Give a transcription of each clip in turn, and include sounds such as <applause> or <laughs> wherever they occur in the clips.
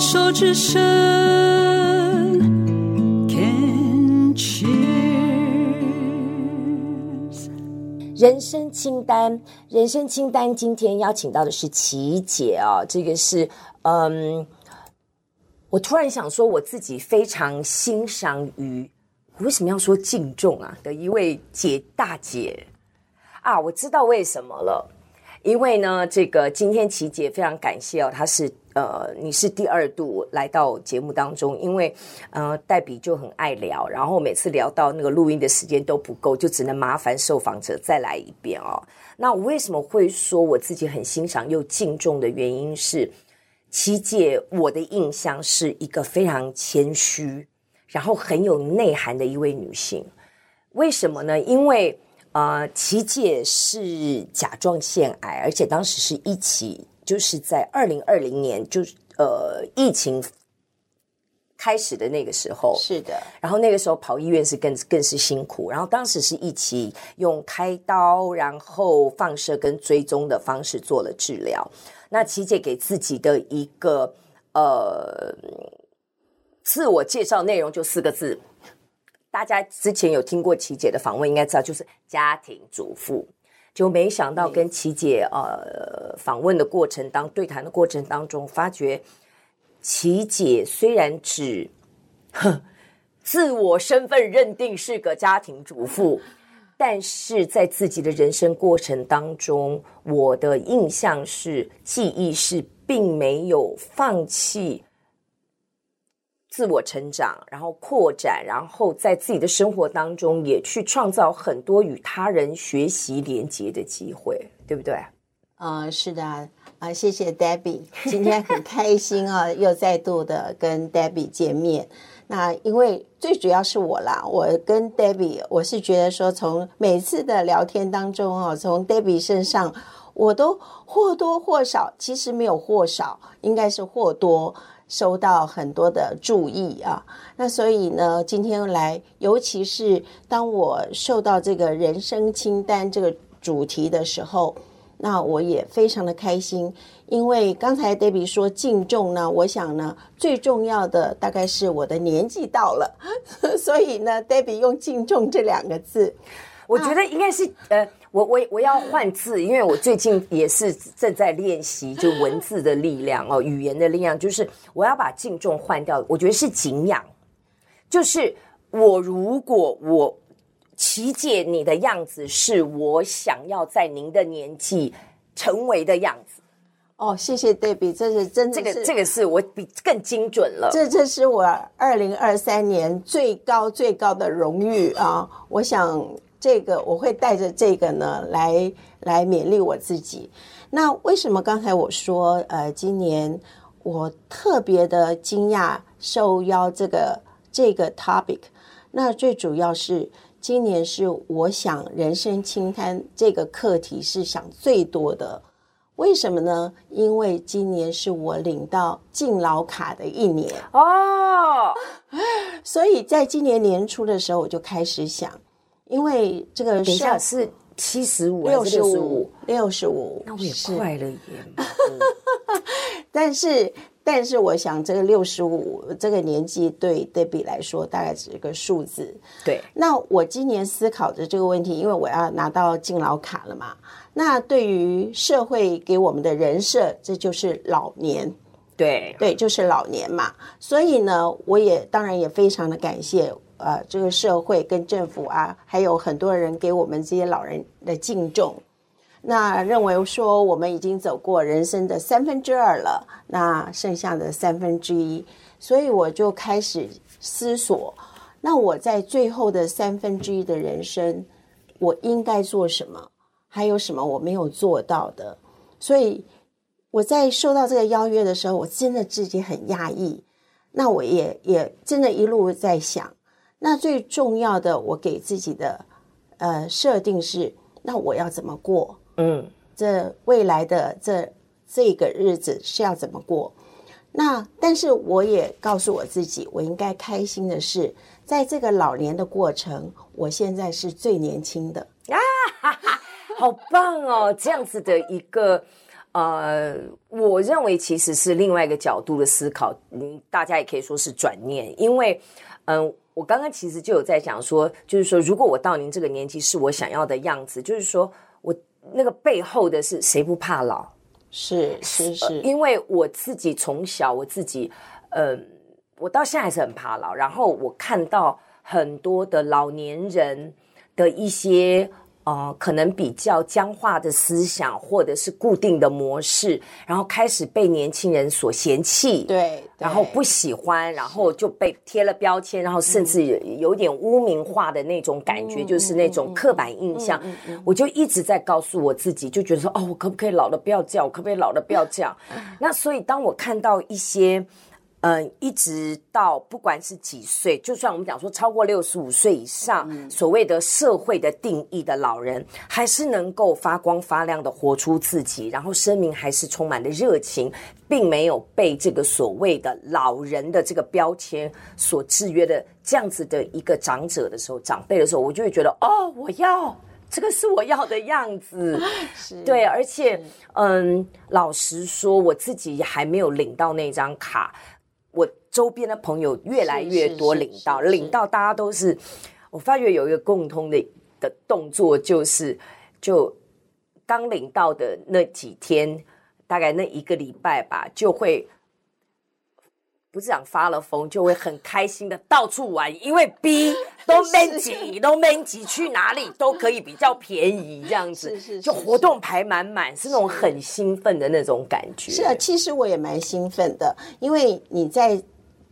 手之声，Can cheers。人生清单，人生清单，今天邀请到的是琪姐啊，这个是嗯，我突然想说，我自己非常欣赏于，为什么要说敬重啊的一位姐大姐啊，我知道为什么了。因为呢，这个今天琪姐非常感谢哦，她是呃，你是第二度来到节目当中，因为呃，黛比就很爱聊，然后每次聊到那个录音的时间都不够，就只能麻烦受访者再来一遍哦。那我为什么会说我自己很欣赏又敬重的原因是，琪姐我的印象是一个非常谦虚，然后很有内涵的一位女性。为什么呢？因为呃，琪姐是甲状腺癌，而且当时是一起，就是在二零二零年，就是呃疫情开始的那个时候，是的。然后那个时候跑医院是更更是辛苦，然后当时是一起用开刀，然后放射跟追踪的方式做了治疗。那琪姐给自己的一个呃自我介绍内容就四个字。大家之前有听过琪姐的访问，应该知道就是家庭主妇。就没想到跟琪姐呃访问的过程当对谈的过程当中，发觉琪姐虽然只哼自我身份认定是个家庭主妇，但是在自己的人生过程当中，我的印象是记忆是并没有放弃。自我成长，然后扩展，然后在自己的生活当中也去创造很多与他人学习连接的机会，对不对？嗯、是的啊，谢谢 Debbie，今天很开心啊，<laughs> 又再度的跟 Debbie 见面。那因为最主要是我啦，我跟 Debbie，我是觉得说，从每次的聊天当中啊，从 Debbie 身上，我都或多或少，其实没有或少，应该是或多。收到很多的注意啊，那所以呢，今天来，尤其是当我受到这个人生清单这个主题的时候，那我也非常的开心，因为刚才 Debbie 说敬重呢，我想呢，最重要的大概是我的年纪到了，<laughs> 所以呢，Debbie 用敬重这两个字，我觉得应该是呃。我我我要换字，因为我最近也是正在练习，就文字的力量哦，语言的力量，就是我要把敬重换掉。我觉得是敬仰，就是我如果我琦姐你的样子是我想要在您的年纪成为的样子。哦，谢谢 Debbie，这是真的是，这个这个是我比更精准了。这这是我二零二三年最高最高的荣誉啊！我想。这个我会带着这个呢来来勉励我自己。那为什么刚才我说呃，今年我特别的惊讶受邀这个这个 topic？那最主要是今年是我想人生清单这个课题是想最多的。为什么呢？因为今年是我领到敬老卡的一年哦，<laughs> 所以在今年年初的时候我就开始想。因为这个是是七十五六十五六十五，那我也快了耶。<laughs> 但是，但是我想这个六十五这个年纪对 Debbie 来说大概只是个数字。对。那我今年思考的这个问题，因为我要拿到敬老卡了嘛。那对于社会给我们的人设，这就是老年。对对，就是老年嘛。所以呢，我也当然也非常的感谢。呃，这个社会跟政府啊，还有很多人给我们这些老人的敬重，那认为说我们已经走过人生的三分之二了，那剩下的三分之一，所以我就开始思索，那我在最后的三分之一的人生，我应该做什么？还有什么我没有做到的？所以我在收到这个邀约的时候，我真的自己很讶异，那我也也真的一路在想。那最重要的，我给自己的呃设定是，那我要怎么过？嗯，这未来的这这个日子是要怎么过？那但是我也告诉我自己，我应该开心的是，在这个老年的过程，我现在是最年轻的啊！哈哈，好棒哦，这样子的一个呃，我认为其实是另外一个角度的思考，嗯，大家也可以说是转念，因为，嗯、呃，我刚刚其实就有在讲说，就是说，如果我到您这个年纪是我想要的样子，就是说我那个背后的是谁不怕老？是是是、呃，因为我自己从小我自己，嗯、呃，我到现在还是很怕老，然后我看到很多的老年人的一些。呃，可能比较僵化的思想，或者是固定的模式，然后开始被年轻人所嫌弃，对，然后不喜欢，然后就被贴了标签，然后甚至有点污名化的那种感觉，就是那种刻板印象。我就一直在告诉我自己，就觉得说，哦，我可不可以老了不要这样？我可不可以老了不要这样？<laughs> 那所以当我看到一些。嗯，一直到不管是几岁，就算我们讲说超过六十五岁以上，嗯，所谓的社会的定义的老人，还是能够发光发亮的活出自己，然后生命还是充满了热情，并没有被这个所谓的老人的这个标签所制约的这样子的一个长者的时候，长辈的时候，我就会觉得哦，我要这个是我要的样子，<laughs> 对，而且嗯，老实说，我自己还没有领到那张卡。我周边的朋友越来越多，领到领到，大家都是，我发觉有一个共通的的动作，就是就刚领到的那几天，大概那一个礼拜吧，就会。不是讲发了疯，就会很开心的到处玩，因为 B <laughs> 都没挤，都没挤，去哪里都可以比较便宜，这样子，是是，就活动排满满，是那种很兴奋的那种感觉。是啊，其实我也蛮兴奋的，因为你在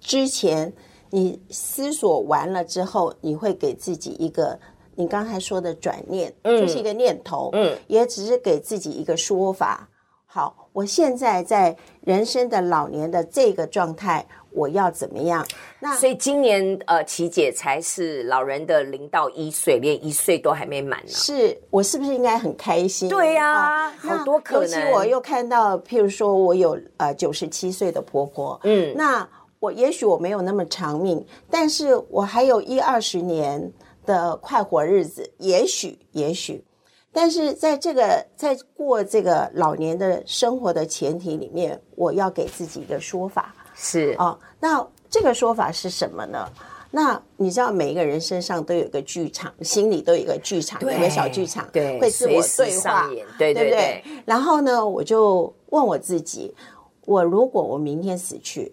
之前你思索完了之后，你会给自己一个你刚才说的转念，嗯，就是一个念头，嗯，也只是给自己一个说法。好，我现在在人生的老年的这个状态，我要怎么样？那所以今年呃，琪姐才是老人的零到一岁，连一岁都还没满呢。是我是不是应该很开心？对呀、啊，好多可能。尤其我又看到，譬如说我有呃九十七岁的婆婆，嗯，那我也许我没有那么长命，但是我还有一二十年的快活日子，也许，也许。但是在这个在过这个老年的生活的前提里面，我要给自己一个说法是哦。那这个说法是什么呢？那你知道每一个人身上都有一个剧场，心里都有一个剧场，有一个小剧场，对，会自我对话，对对对，对不对？然后呢，我就问我自己：我如果我明天死去，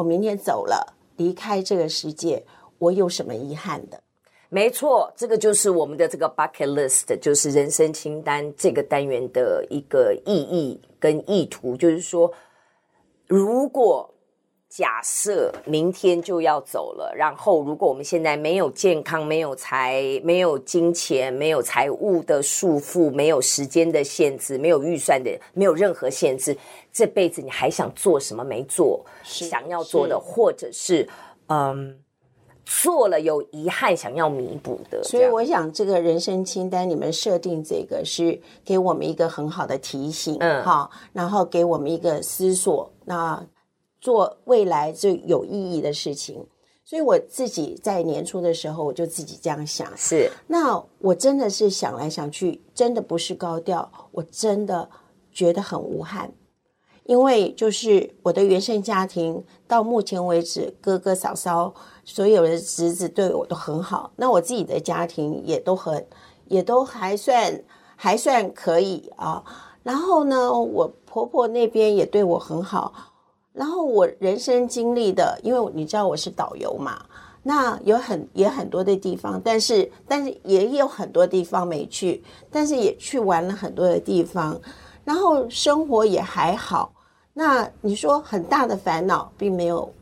我明天走了，离开这个世界，我有什么遗憾的？没错，这个就是我们的这个 bucket list，就是人生清单这个单元的一个意义跟意图，就是说，如果假设明天就要走了，然后如果我们现在没有健康、没有财、没有金钱、没有财务的束缚、没有时间的限制、没有预算的、没有任何限制，这辈子你还想做什么没做？想要做的，或者是嗯。做了有遗憾，想要弥补的，所以我想这个人生清单，你们设定这个是给我们一个很好的提醒，嗯，好，然后给我们一个思索，那做未来最有意义的事情。所以我自己在年初的时候，我就自己这样想，是，那我真的是想来想去，真的不是高调，我真的觉得很无憾。因为就是我的原生家庭到目前为止，哥哥嫂嫂所有的侄子对我都很好，那我自己的家庭也都很，也都还算还算可以啊。然后呢，我婆婆那边也对我很好。然后我人生经历的，因为你知道我是导游嘛，那有很也很多的地方，但是但是也有很多地方没去，但是也去玩了很多的地方，然后生活也还好。那你说很大的烦恼并没有，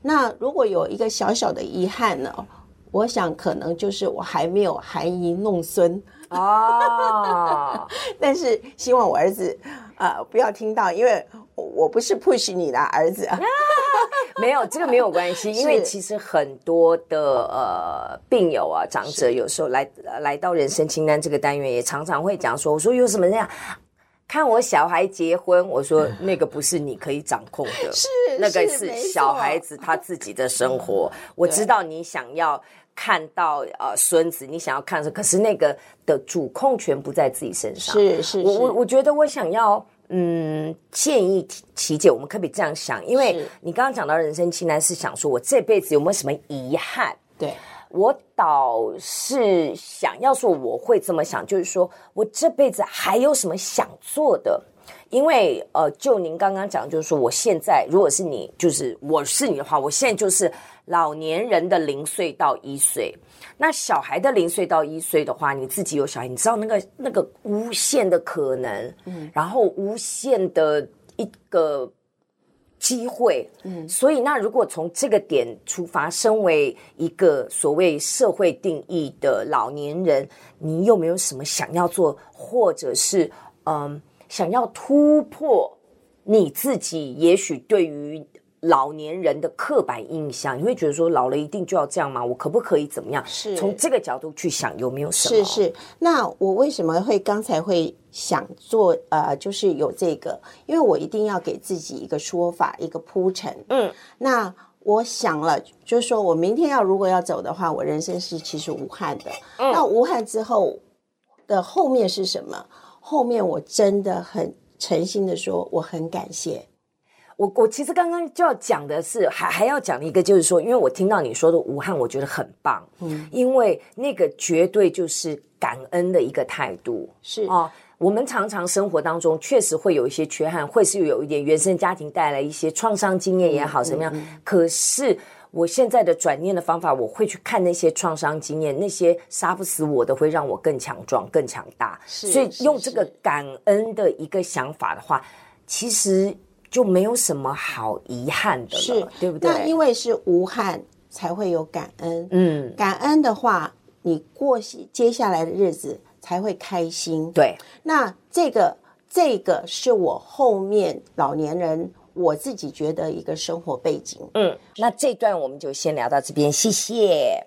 那如果有一个小小的遗憾呢？我想可能就是我还没有含饴弄孙哦，<laughs> 但是希望我儿子啊、呃、不要听到，因为我不是 push 你的儿子。啊，<laughs> 没有这个没有关系，<laughs> 因为其实很多的呃病友啊长者有时候来来到人生清单这个单元，也常常会讲说，我说有什么那样。看我小孩结婚，我说那个不是你可以掌控的，是那个是小孩子他自己的生活。我知道你想要看到呃孙子，你想要看，可是那个的主控权不在自己身上。是是，是，我我我觉得我想要嗯，建议琪姐，我们可不可以这样想？因为你刚刚讲到人生清单，是想说我这辈子有没有什么遗憾？对，我倒是想要说，我会这么想，就是说我这辈子还有什么想做的？因为呃，就您刚刚讲，就是说我现在如果是你，就是我是你的话，我现在就是老年人的零岁到一岁。那小孩的零岁到一岁的话，你自己有小孩，你知道那个那个无限的可能，嗯，然后无限的一个机会，嗯，所以那如果从这个点出发，身为一个所谓社会定义的老年人，你有没有什么想要做，或者是嗯？想要突破你自己，也许对于老年人的刻板印象，你会觉得说老了一定就要这样吗？我可不可以怎么样？是从这个角度去想，有没有什么？是是。那我为什么会刚才会想做？呃，就是有这个，因为我一定要给自己一个说法，一个铺陈。嗯，那我想了，就是说我明天要如果要走的话，我人生是其实无憾的。嗯，那无憾之后的后面是什么？后面我真的很诚心的说，我很感谢我。我其实刚刚就要讲的是，还还要讲一个，就是说，因为我听到你说的武汉，我觉得很棒。嗯，因为那个绝对就是感恩的一个态度。是啊，我们常常生活当中确实会有一些缺憾，会是有一点原生家庭带来一些创伤经验也好，怎么样？可是。我现在的转念的方法，我会去看那些创伤经验，那些杀不死我的，会让我更强壮、更强大。是，所以用这个感恩的一个想法的话，其实就没有什么好遗憾的了，是对不对？那因为是无憾，才会有感恩。嗯，感恩的话，你过接下来的日子才会开心。对，那这个这个是我后面老年人。我自己觉得一个生活背景，嗯，那这段我们就先聊到这边，谢谢。